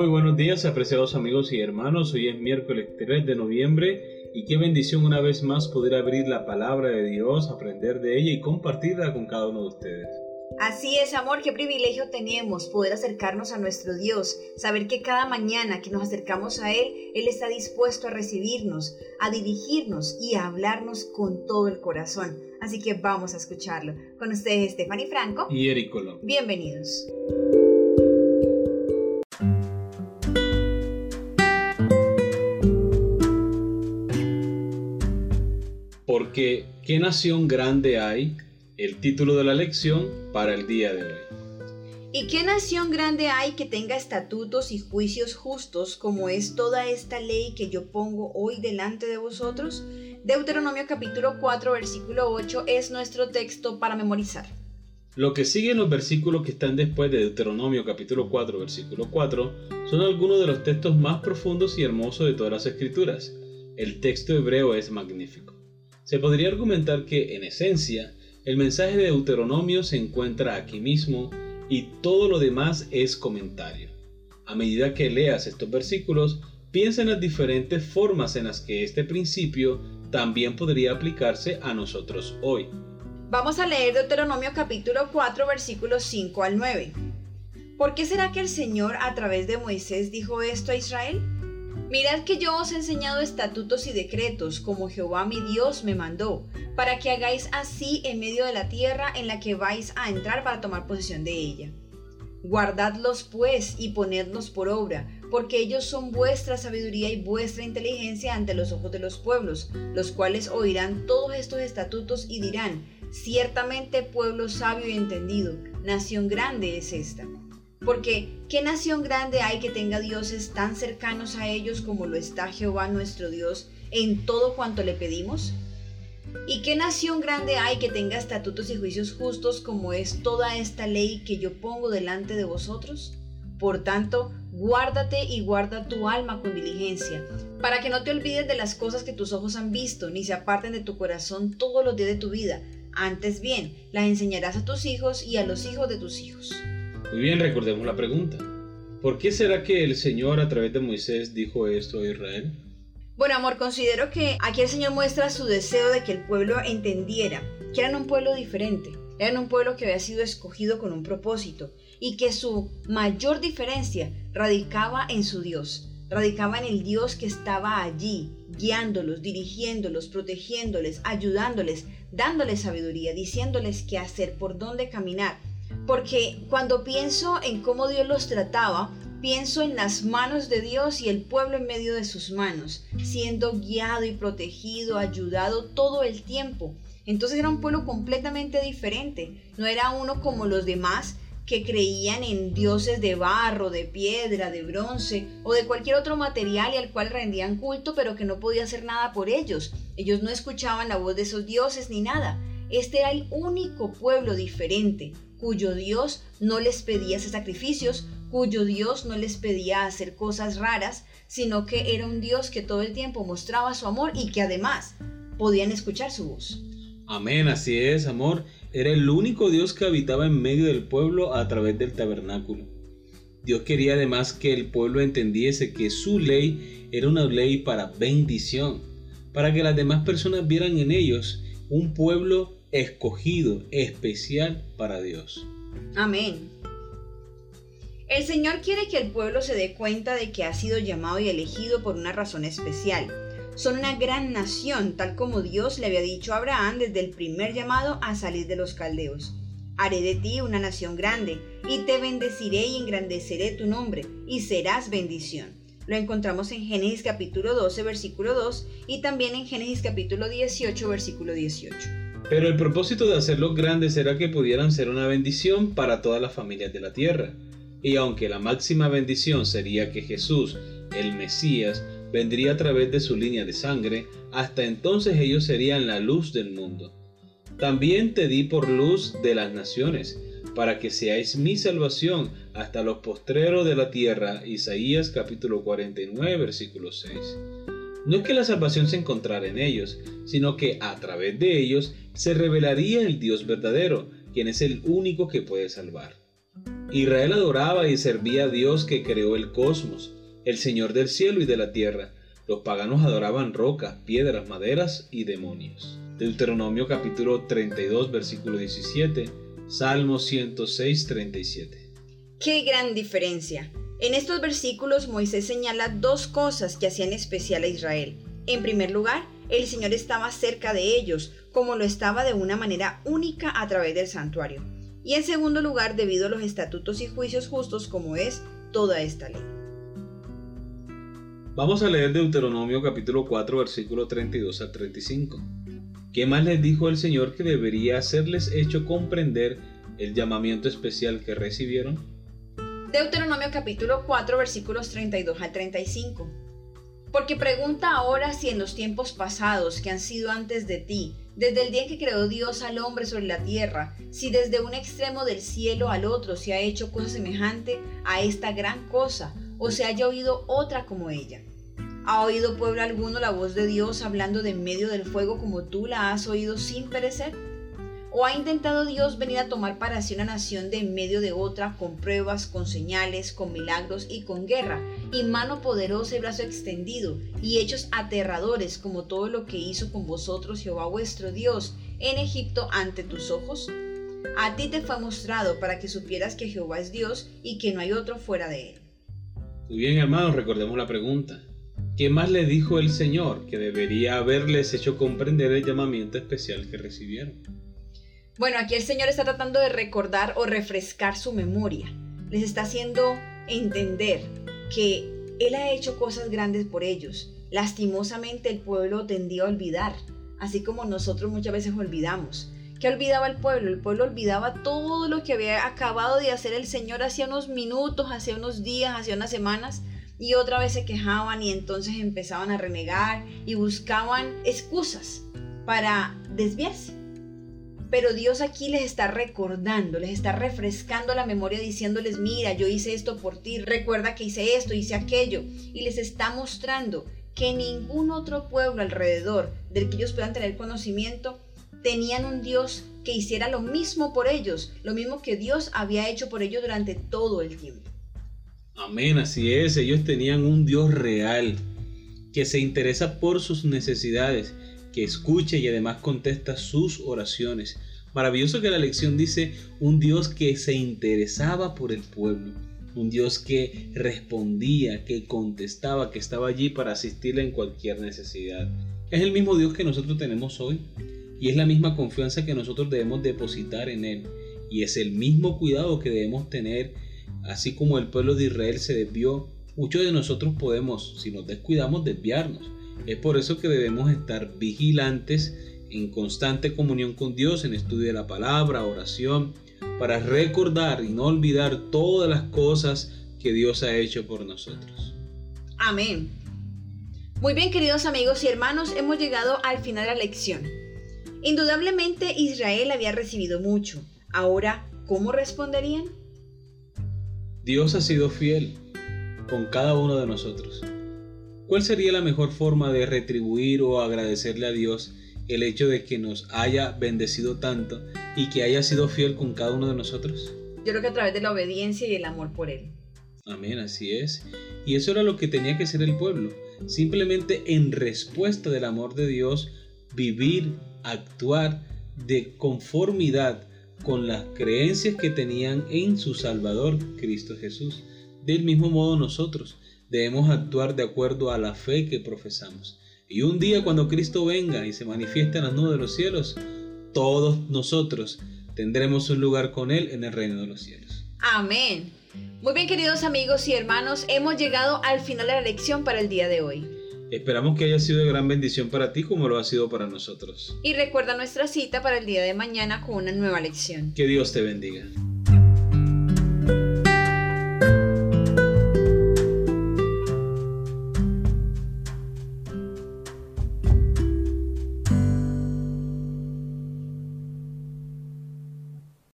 Muy buenos días, apreciados amigos y hermanos. Hoy es miércoles 3 de noviembre y qué bendición una vez más poder abrir la palabra de Dios, aprender de ella y compartirla con cada uno de ustedes. Así es, amor, qué privilegio tenemos poder acercarnos a nuestro Dios, saber que cada mañana que nos acercamos a Él, Él está dispuesto a recibirnos, a dirigirnos y a hablarnos con todo el corazón. Así que vamos a escucharlo. Con ustedes, Stephanie Franco y Eric Colón. Bienvenidos. Porque, ¿qué nación grande hay? El título de la lección para el día de hoy. ¿Y qué nación grande hay que tenga estatutos y juicios justos como es toda esta ley que yo pongo hoy delante de vosotros? Deuteronomio capítulo 4 versículo 8 es nuestro texto para memorizar. Lo que sigue en los versículos que están después de Deuteronomio capítulo 4 versículo 4 son algunos de los textos más profundos y hermosos de todas las escrituras. El texto hebreo es magnífico. Se podría argumentar que, en esencia, el mensaje de Deuteronomio se encuentra aquí mismo y todo lo demás es comentario. A medida que leas estos versículos, piensa en las diferentes formas en las que este principio también podría aplicarse a nosotros hoy. Vamos a leer Deuteronomio capítulo 4 versículos 5 al 9. ¿Por qué será que el Señor a través de Moisés dijo esto a Israel? Mirad que yo os he enseñado estatutos y decretos, como Jehová mi Dios me mandó, para que hagáis así en medio de la tierra en la que vais a entrar para tomar posesión de ella. Guardadlos pues y ponedlos por obra, porque ellos son vuestra sabiduría y vuestra inteligencia ante los ojos de los pueblos, los cuales oirán todos estos estatutos y dirán, ciertamente pueblo sabio y entendido, nación grande es esta. Porque, ¿qué nación grande hay que tenga dioses tan cercanos a ellos como lo está Jehová nuestro Dios en todo cuanto le pedimos? ¿Y qué nación grande hay que tenga estatutos y juicios justos como es toda esta ley que yo pongo delante de vosotros? Por tanto, guárdate y guarda tu alma con diligencia, para que no te olvides de las cosas que tus ojos han visto, ni se aparten de tu corazón todos los días de tu vida. Antes bien, las enseñarás a tus hijos y a los hijos de tus hijos. Muy bien, recordemos la pregunta. ¿Por qué será que el Señor a través de Moisés dijo esto a Israel? Bueno, amor, considero que aquí el Señor muestra su deseo de que el pueblo entendiera que eran un pueblo diferente, eran un pueblo que había sido escogido con un propósito y que su mayor diferencia radicaba en su Dios, radicaba en el Dios que estaba allí, guiándolos, dirigiéndolos, protegiéndoles, ayudándoles, dándoles sabiduría, diciéndoles qué hacer, por dónde caminar porque cuando pienso en cómo Dios los trataba, pienso en las manos de Dios y el pueblo en medio de sus manos, siendo guiado y protegido, ayudado todo el tiempo. Entonces era un pueblo completamente diferente, no era uno como los demás que creían en dioses de barro, de piedra, de bronce o de cualquier otro material y al cual rendían culto, pero que no podía hacer nada por ellos. Ellos no escuchaban la voz de esos dioses ni nada. Este era el único pueblo diferente, cuyo Dios no les pedía hacer sacrificios, cuyo Dios no les pedía hacer cosas raras, sino que era un Dios que todo el tiempo mostraba su amor y que además podían escuchar su voz. Amén, así es, amor. Era el único Dios que habitaba en medio del pueblo a través del tabernáculo. Dios quería además que el pueblo entendiese que su ley era una ley para bendición, para que las demás personas vieran en ellos un pueblo escogido, especial para Dios. Amén. El Señor quiere que el pueblo se dé cuenta de que ha sido llamado y elegido por una razón especial. Son una gran nación, tal como Dios le había dicho a Abraham desde el primer llamado a salir de los caldeos. Haré de ti una nación grande, y te bendeciré y engrandeceré tu nombre, y serás bendición. Lo encontramos en Génesis capítulo 12, versículo 2, y también en Génesis capítulo 18, versículo 18. Pero el propósito de hacerlos grandes era que pudieran ser una bendición para todas las familias de la tierra. Y aunque la máxima bendición sería que Jesús, el Mesías, vendría a través de su línea de sangre, hasta entonces ellos serían la luz del mundo. También te di por luz de las naciones, para que seáis mi salvación hasta los postreros de la tierra. Isaías capítulo 49 versículo 6. No es que la salvación se encontrara en ellos, sino que a través de ellos se revelaría el Dios verdadero, quien es el único que puede salvar. Israel adoraba y servía a Dios que creó el cosmos, el Señor del cielo y de la tierra. Los paganos adoraban rocas, piedras, maderas y demonios. Deuteronomio capítulo 32 versículo 17, Salmo 106 37. ¡Qué gran diferencia! En estos versículos Moisés señala dos cosas que hacían especial a Israel. En primer lugar, el Señor estaba cerca de ellos, como lo estaba de una manera única a través del santuario. Y en segundo lugar, debido a los estatutos y juicios justos como es toda esta ley. Vamos a leer Deuteronomio capítulo 4 versículo 32 al 35. ¿Qué más les dijo el Señor que debería hacerles hecho comprender el llamamiento especial que recibieron? Deuteronomio capítulo 4 versículos 32 al 35. Porque pregunta ahora si en los tiempos pasados que han sido antes de ti, desde el día en que creó Dios al hombre sobre la tierra, si desde un extremo del cielo al otro se ha hecho cosa semejante a esta gran cosa, o se haya oído otra como ella. ¿Ha oído pueblo alguno la voz de Dios hablando de en medio del fuego como tú la has oído sin perecer? ¿O ha intentado Dios venir a tomar para sí una nación de en medio de otra con pruebas, con señales, con milagros y con guerra, y mano poderosa y brazo extendido, y hechos aterradores como todo lo que hizo con vosotros Jehová vuestro Dios en Egipto ante tus ojos? A ti te fue mostrado para que supieras que Jehová es Dios y que no hay otro fuera de él. Muy bien hermanos, recordemos la pregunta. ¿Qué más le dijo el Señor que debería haberles hecho comprender el llamamiento especial que recibieron? Bueno, aquí el Señor está tratando de recordar o refrescar su memoria. Les está haciendo entender que Él ha hecho cosas grandes por ellos. Lastimosamente el pueblo tendía a olvidar, así como nosotros muchas veces olvidamos. ¿Qué olvidaba el pueblo? El pueblo olvidaba todo lo que había acabado de hacer el Señor hacía unos minutos, hacía unos días, hacía unas semanas, y otra vez se quejaban y entonces empezaban a renegar y buscaban excusas para desviarse. Pero Dios aquí les está recordando, les está refrescando la memoria diciéndoles, mira, yo hice esto por ti, recuerda que hice esto, hice aquello. Y les está mostrando que ningún otro pueblo alrededor del que ellos puedan tener conocimiento tenían un Dios que hiciera lo mismo por ellos, lo mismo que Dios había hecho por ellos durante todo el tiempo. Amén, así es, ellos tenían un Dios real que se interesa por sus necesidades que escucha y además contesta sus oraciones. Maravilloso que la lección dice un Dios que se interesaba por el pueblo, un Dios que respondía, que contestaba, que estaba allí para asistirle en cualquier necesidad. Es el mismo Dios que nosotros tenemos hoy y es la misma confianza que nosotros debemos depositar en Él y es el mismo cuidado que debemos tener, así como el pueblo de Israel se desvió, muchos de nosotros podemos, si nos descuidamos, desviarnos es por eso que debemos estar vigilantes en constante comunión con Dios, en estudio de la palabra, oración, para recordar y no olvidar todas las cosas que Dios ha hecho por nosotros. Amén. Muy bien, queridos amigos y hermanos, hemos llegado al final de la lección. Indudablemente Israel había recibido mucho. Ahora, ¿cómo responderían? Dios ha sido fiel con cada uno de nosotros. ¿Cuál sería la mejor forma de retribuir o agradecerle a Dios el hecho de que nos haya bendecido tanto y que haya sido fiel con cada uno de nosotros? Yo creo que a través de la obediencia y el amor por Él. Amén, así es. Y eso era lo que tenía que ser el pueblo. Simplemente en respuesta del amor de Dios, vivir, actuar de conformidad con las creencias que tenían en su Salvador, Cristo Jesús. Del mismo modo nosotros debemos actuar de acuerdo a la fe que profesamos. Y un día cuando Cristo venga y se manifieste en las nubes de los cielos, todos nosotros tendremos un lugar con Él en el reino de los cielos. Amén. Muy bien queridos amigos y hermanos, hemos llegado al final de la lección para el día de hoy. Esperamos que haya sido de gran bendición para ti como lo ha sido para nosotros. Y recuerda nuestra cita para el día de mañana con una nueva lección. Que Dios te bendiga.